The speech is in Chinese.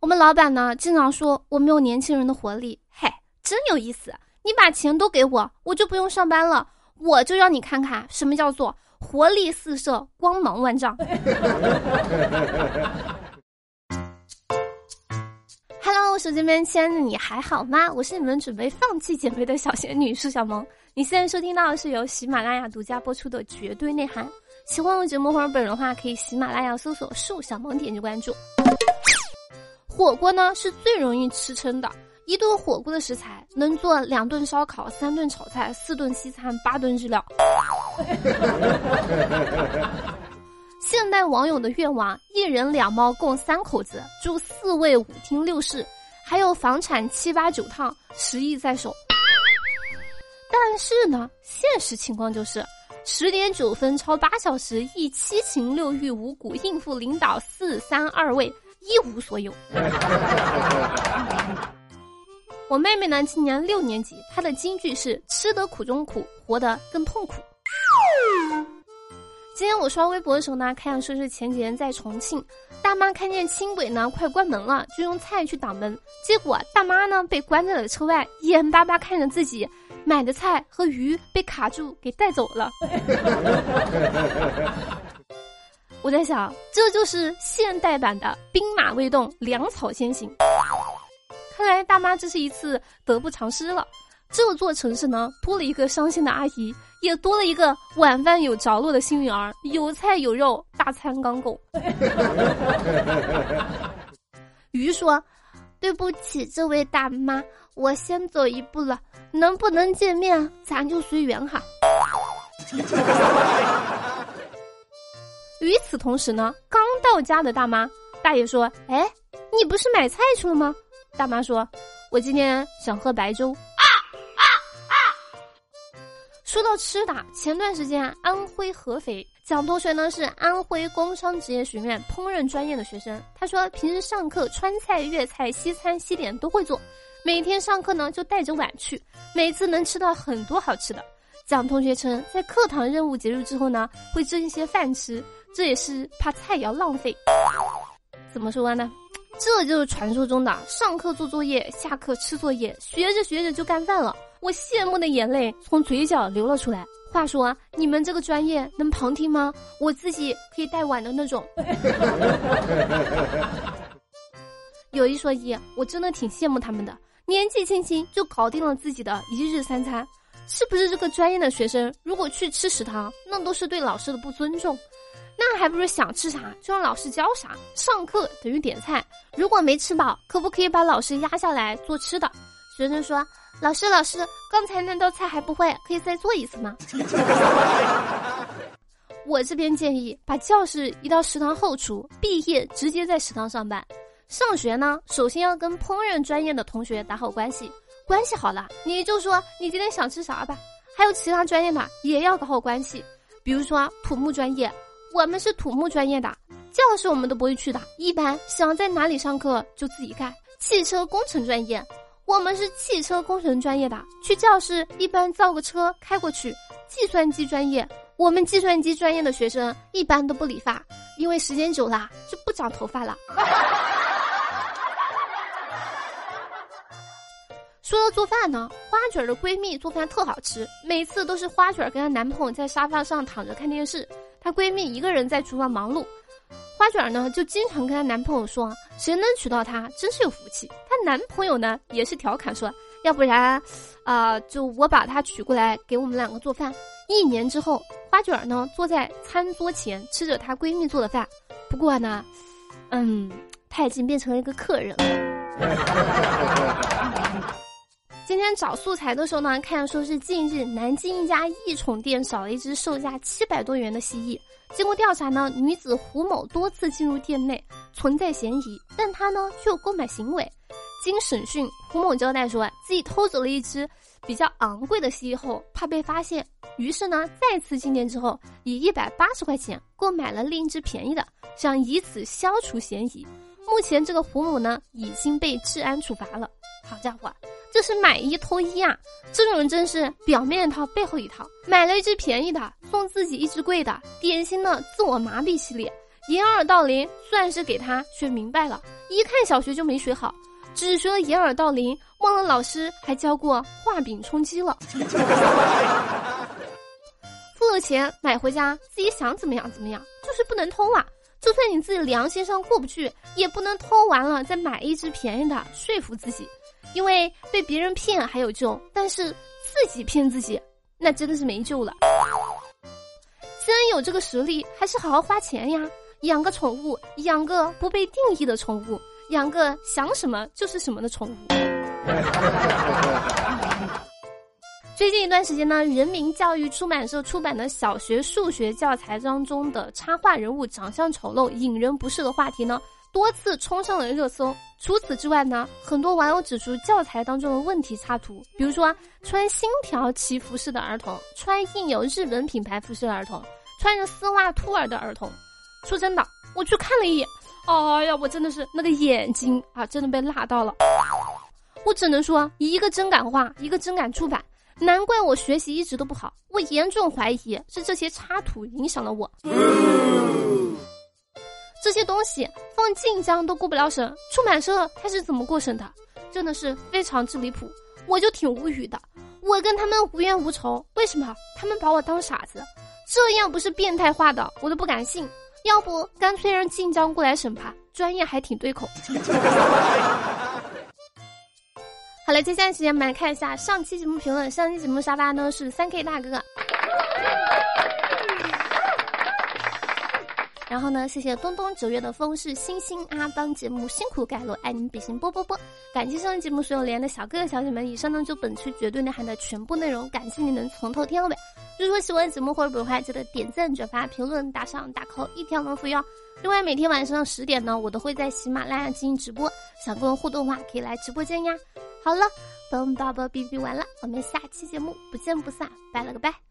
我们老板呢经常说我没有年轻人的活力，嘿，真有意思！你把钱都给我，我就不用上班了，我就让你看看什么叫做活力四射、光芒万丈。Hello，手机边亲爱的你还好吗？我是你们准备放弃减肥的小仙女舒小萌。你现在收听到的是由喜马拉雅独家播出的《绝对内涵》。喜欢我节目或者本人的话，可以喜马拉雅搜索“树小萌”，点击关注。火锅呢是最容易吃撑的，一顿火锅的食材能做两顿烧烤、三顿炒菜、四顿西餐、八顿日料。现代网友的愿望：一人两猫共三口子，住四卫五厅六室，还有房产七八九套，十亿在手。但是呢，现实情况就是十点九分超八小时，一七情六欲五谷，应付领导四三二位。一无所有。我妹妹呢，今年六年级，她的金句是“吃得苦中苦，活得更痛苦”。今天我刷微博的时候呢，看说是前几天在重庆，大妈看见轻轨呢快关门了，就用菜去挡门，结果大妈呢被关在了车外，眼巴巴看着自己买的菜和鱼被卡住给带走了。我在想，这就是现代版的兵马未动，粮草先行。看来大妈这是一次得不偿失了。这座城市呢，多了一个伤心的阿姨，也多了一个晚饭有着落的幸运儿，有菜有肉，大餐刚够。鱼说：“对不起，这位大妈，我先走一步了，能不能见面，咱就随缘哈。”与此同时呢，刚到家的大妈大爷说：“哎，你不是买菜去了吗？”大妈说：“我今天想喝白粥。”啊啊啊！说到吃的，前段时间安徽合肥蒋同学呢是安徽工商职业学院烹饪专业的学生，他说平时上课川菜、粤菜、西餐、西点都会做，每天上课呢就带着碗去，每次能吃到很多好吃的。蒋同学称，在课堂任务结束之后呢，会蒸一些饭吃。这也是怕菜肴浪费，怎么说呢？这就是传说中的上课做作业，下课吃作业，学着学着就干饭了。我羡慕的眼泪从嘴角流了出来。话说，你们这个专业能旁听吗？我自己可以带碗的那种。有一说一，我真的挺羡慕他们的，年纪轻轻就搞定了自己的一日三餐。是不是这个专业的学生如果去吃食堂，那都是对老师的不尊重？那还不如想吃啥就让老师教啥，上课等于点菜。如果没吃饱，可不可以把老师压下来做吃的？学生说：“老师，老师，刚才那道菜还不会，可以再做一次吗？” 我这边建议把教室移到食堂后厨，毕业直接在食堂上班。上学呢，首先要跟烹饪专业的同学打好关系，关系好了，你就说你今天想吃啥吧。还有其他专业的也要搞好关系，比如说土木专业。我们是土木专业的，教室我们都不会去的，一般想在哪里上课就自己干。汽车工程专业，我们是汽车工程专业的，去教室一般造个车开过去。计算机专业，我们计算机专业的学生一般都不理发，因为时间久了就不长头发了。说到做饭呢，花卷的闺蜜做饭特好吃，每次都是花卷跟她男朋友在沙发上躺着看电视。她闺蜜一个人在厨房忙碌，花卷呢就经常跟她男朋友说：“谁能娶到她，真是有福气。”她男朋友呢也是调侃说：“要不然，啊，就我把她娶过来给我们两个做饭。”一年之后，花卷呢坐在餐桌前吃着她闺蜜做的饭，不过呢，嗯，她已经变成了一个客人了。今天找素材的时候呢，看说是近日南京一家异宠店少了一只售价七百多元的蜥蜴。经过调查呢，女子胡某多次进入店内，存在嫌疑，但她呢却有购买行为。经审讯，胡某交代说自己偷走了一只比较昂贵的蜥蜴后，怕被发现，于是呢再次进店之后，以一百八十块钱购买了另一只便宜的，想以此消除嫌疑。目前这个胡某呢已经被治安处罚了。好家伙！这是买一偷一啊！这种人真是表面一套背后一套，买了一只便宜的，送自己一只贵的，典型的自我麻痹系列。掩耳盗铃算是给他学明白了，一看小学就没学好，只学了掩耳盗铃，忘了老师还教过画饼充饥了。付了钱买回家，自己想怎么样怎么样，就是不能偷啊！就算你自己良心上过不去，也不能偷完了再买一只便宜的说服自己，因为被别人骗还有救，但是自己骗自己，那真的是没救了。既然有这个实力，还是好好花钱呀。养个宠物，养个不被定义的宠物，养个想什么就是什么的宠物。最近一段时间呢，人民教育出版社出版的小学数学教材当中的插画人物长相丑陋、引人不适的话题呢，多次冲上了热搜。除此之外呢，很多网友指出教材当中的问题插图，比如说穿星条旗服饰的儿童，穿印有日本品牌服饰的儿童，穿着丝袜兔耳的儿童。说真的，我去看了一眼，哎呀，我真的是那个眼睛啊，真的被辣到了。我只能说，一个真敢画，一个真敢出版，难怪我学习一直都不好。我严重怀疑是这些插图影响了我。这些东西放晋江都过不了审，出版社他是怎么过审的？真的是非常之离谱，我就挺无语的。我跟他们无冤无仇，为什么他们把我当傻子？这样不是变态化的，我都不敢信。要不干脆让晋江过来审吧，专业还挺对口。好了，接下来时间我们来看一下上期节目评论。上期节目沙发呢是三 K 大哥。然后呢，谢谢东东九月的风是星星啊，帮节目辛苦盖楼，爱你们比心啵啵啵！感谢上期节目所有连的小哥哥小姐们，以上呢就本期绝对内涵的全部内容，感谢你能从头听到尾。如果喜欢节目或者本话，记得点赞、转发、评论、打赏、打 call，一条龙服务。另外，每天晚上十点呢，我都会在喜马拉雅进行直播，想跟我互动的话，可以来直播间呀。好了，本宝宝哔哔完了，我们下期节目不见不散，拜了个拜。